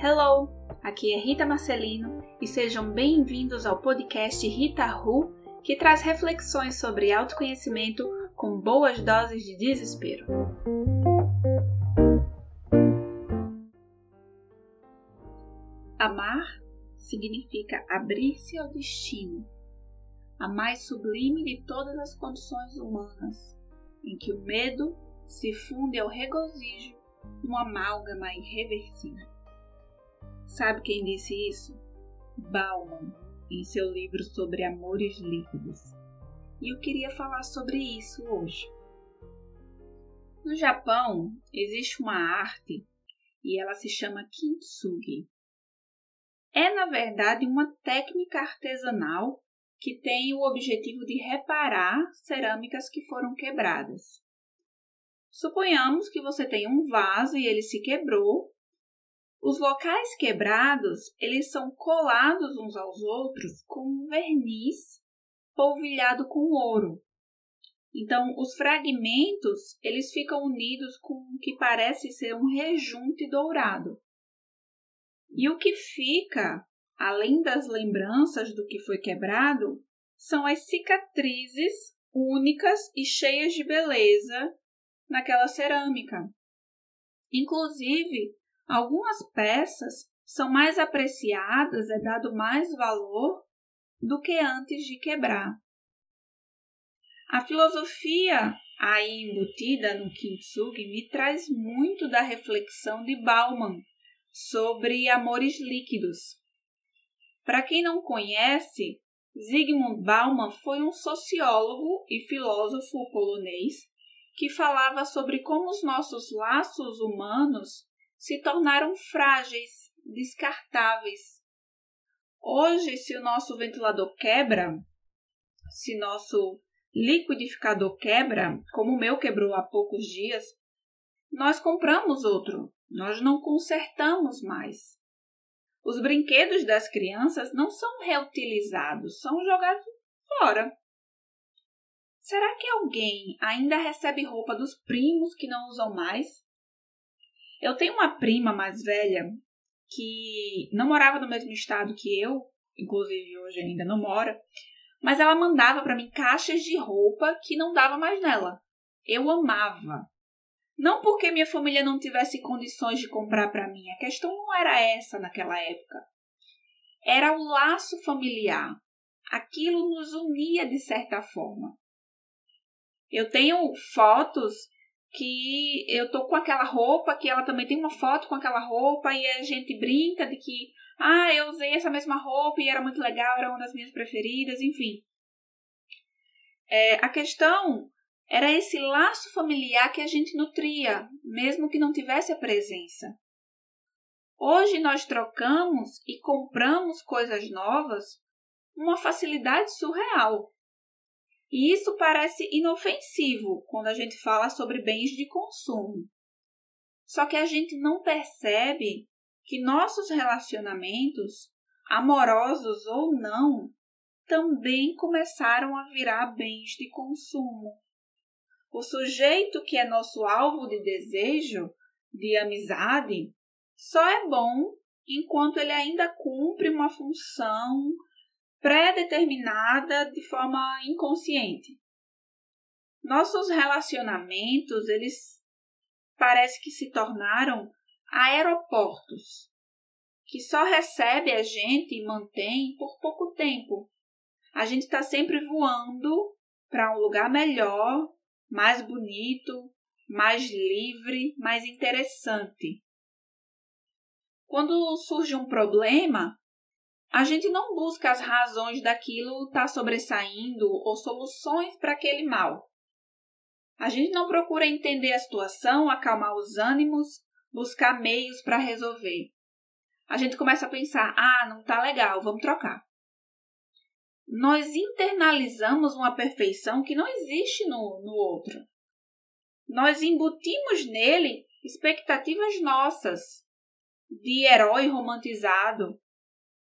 Hello, aqui é Rita Marcelino e sejam bem-vindos ao podcast Rita Ru, que traz reflexões sobre autoconhecimento com boas doses de desespero. Amar significa abrir-se ao destino, a mais sublime de todas as condições humanas, em que o medo se funde ao regozijo numa amálgama irreversível. Sabe quem disse isso? Bauman, em seu livro sobre amores líquidos. E eu queria falar sobre isso hoje. No Japão, existe uma arte e ela se chama kintsugi. É, na verdade, uma técnica artesanal que tem o objetivo de reparar cerâmicas que foram quebradas. Suponhamos que você tem um vaso e ele se quebrou os locais quebrados, eles são colados uns aos outros com um verniz polvilhado com ouro. Então, os fragmentos, eles ficam unidos com o que parece ser um rejunte dourado. E o que fica, além das lembranças do que foi quebrado, são as cicatrizes únicas e cheias de beleza naquela cerâmica. Inclusive, Algumas peças são mais apreciadas, é dado mais valor do que antes de quebrar. A filosofia aí embutida no Kintsugi me traz muito da reflexão de Bauman sobre amores líquidos. Para quem não conhece, Zygmunt Bauman foi um sociólogo e filósofo polonês que falava sobre como os nossos laços humanos se tornaram frágeis, descartáveis. Hoje, se o nosso ventilador quebra, se nosso liquidificador quebra, como o meu quebrou há poucos dias, nós compramos outro, nós não consertamos mais. Os brinquedos das crianças não são reutilizados, são jogados fora. Será que alguém ainda recebe roupa dos primos que não usam mais? Eu tenho uma prima mais velha que não morava no mesmo estado que eu, inclusive hoje ainda não mora, mas ela mandava para mim caixas de roupa que não dava mais nela. Eu amava. Não porque minha família não tivesse condições de comprar para mim, a questão não era essa naquela época. Era o laço familiar. Aquilo nos unia de certa forma. Eu tenho fotos que eu tô com aquela roupa, que ela também tem uma foto com aquela roupa e a gente brinca de que, ah, eu usei essa mesma roupa e era muito legal, era uma das minhas preferidas, enfim. É, a questão era esse laço familiar que a gente nutria, mesmo que não tivesse a presença. Hoje nós trocamos e compramos coisas novas uma facilidade surreal. E isso parece inofensivo quando a gente fala sobre bens de consumo. Só que a gente não percebe que nossos relacionamentos, amorosos ou não, também começaram a virar bens de consumo. O sujeito que é nosso alvo de desejo, de amizade, só é bom enquanto ele ainda cumpre uma função pré-determinada de forma inconsciente. Nossos relacionamentos, eles parece que se tornaram aeroportos, que só recebe a gente e mantém por pouco tempo. A gente está sempre voando para um lugar melhor, mais bonito, mais livre, mais interessante. Quando surge um problema, a gente não busca as razões daquilo estar tá sobressaindo ou soluções para aquele mal. A gente não procura entender a situação, acalmar os ânimos, buscar meios para resolver. A gente começa a pensar: ah, não tá legal, vamos trocar. Nós internalizamos uma perfeição que não existe no, no outro. Nós embutimos nele expectativas nossas de herói romantizado,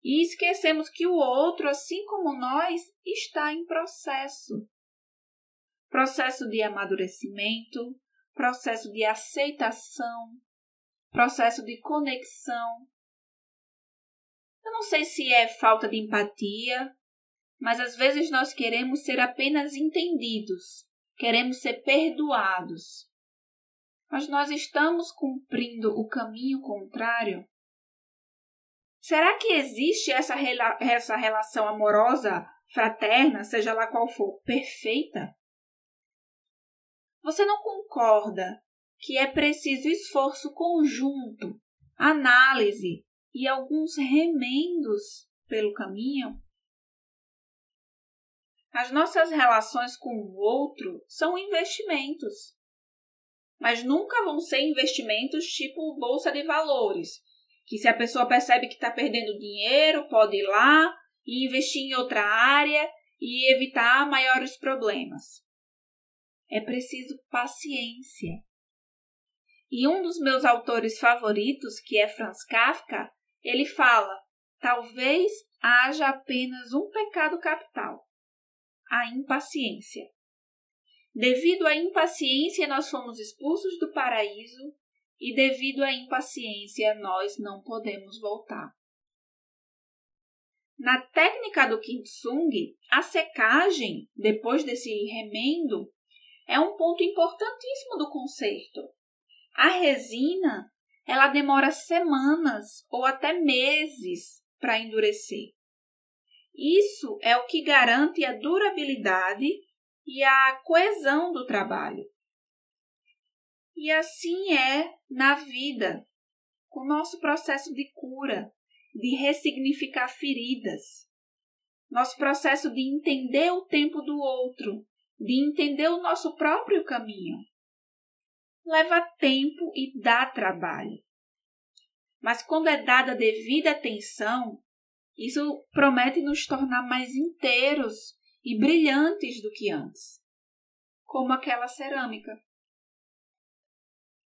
e esquecemos que o outro, assim como nós, está em processo. Processo de amadurecimento, processo de aceitação, processo de conexão, Eu não sei se é falta de empatia, mas às vezes nós queremos ser apenas entendidos, queremos ser perdoados. Mas nós estamos cumprindo o caminho contrário? Será que existe essa, rela essa relação amorosa, fraterna, seja lá qual for, perfeita? Você não concorda que é preciso esforço conjunto, análise e alguns remendos pelo caminho? As nossas relações com o outro são investimentos. Mas nunca vão ser investimentos tipo bolsa de valores, que se a pessoa percebe que está perdendo dinheiro, pode ir lá e investir em outra área e evitar maiores problemas. É preciso paciência. E um dos meus autores favoritos, que é Franz Kafka, ele fala: talvez haja apenas um pecado capital a impaciência. Devido à impaciência, nós fomos expulsos do paraíso e, devido à impaciência, nós não podemos voltar. Na técnica do Kintsugi, a secagem, depois desse remendo, é um ponto importantíssimo do concerto. A resina, ela demora semanas ou até meses para endurecer. Isso é o que garante a durabilidade e a coesão do trabalho. E assim é na vida, com o nosso processo de cura, de ressignificar feridas, nosso processo de entender o tempo do outro, de entender o nosso próprio caminho. Leva tempo e dá trabalho. Mas quando é dada devida atenção, isso promete nos tornar mais inteiros e brilhantes do que antes, como aquela cerâmica.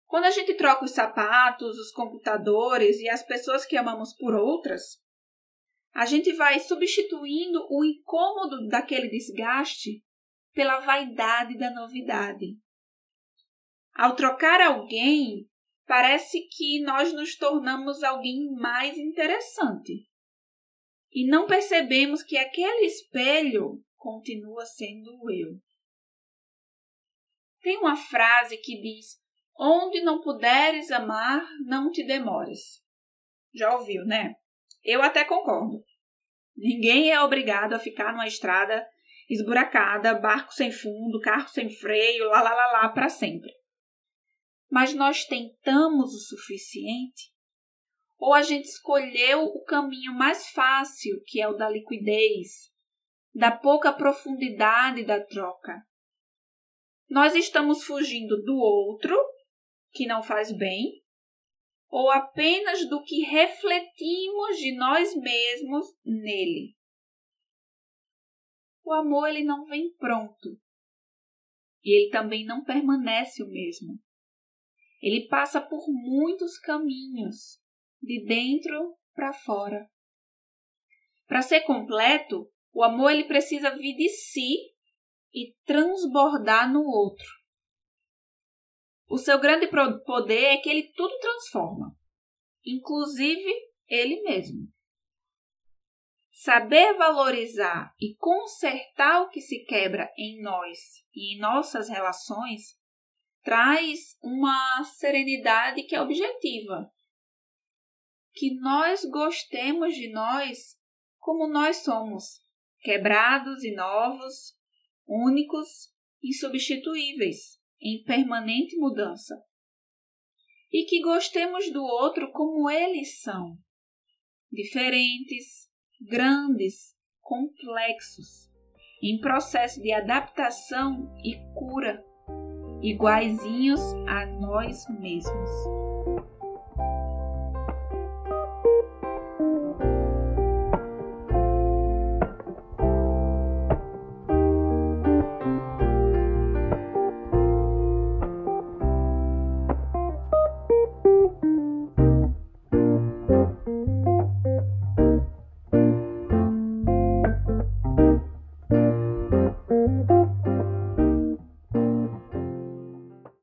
Quando a gente troca os sapatos, os computadores e as pessoas que amamos por outras, a gente vai substituindo o incômodo daquele desgaste pela vaidade da novidade. Ao trocar alguém, parece que nós nos tornamos alguém mais interessante e não percebemos que aquele espelho continua sendo eu. Tem uma frase que diz: Onde não puderes amar, não te demores. Já ouviu, né? Eu até concordo. Ninguém é obrigado a ficar numa estrada esburacada, barco sem fundo, carro sem freio, lá lá lá lá para sempre. Mas nós tentamos o suficiente ou a gente escolheu o caminho mais fácil, que é o da liquidez, da pouca profundidade da troca. Nós estamos fugindo do outro, que não faz bem, ou apenas do que refletimos de nós mesmos nele. O amor ele não vem pronto. E ele também não permanece o mesmo. Ele passa por muitos caminhos de dentro para fora. Para ser completo, o amor ele precisa vir de si e transbordar no outro. O seu grande poder é que ele tudo transforma, inclusive ele mesmo. Saber valorizar e consertar o que se quebra em nós e em nossas relações traz uma serenidade que é objetiva, que nós gostemos de nós como nós somos, quebrados e novos, únicos, insubstituíveis, em permanente mudança. E que gostemos do outro como eles são, diferentes, grandes, complexos, em processo de adaptação e cura, iguaizinhos a nós mesmos.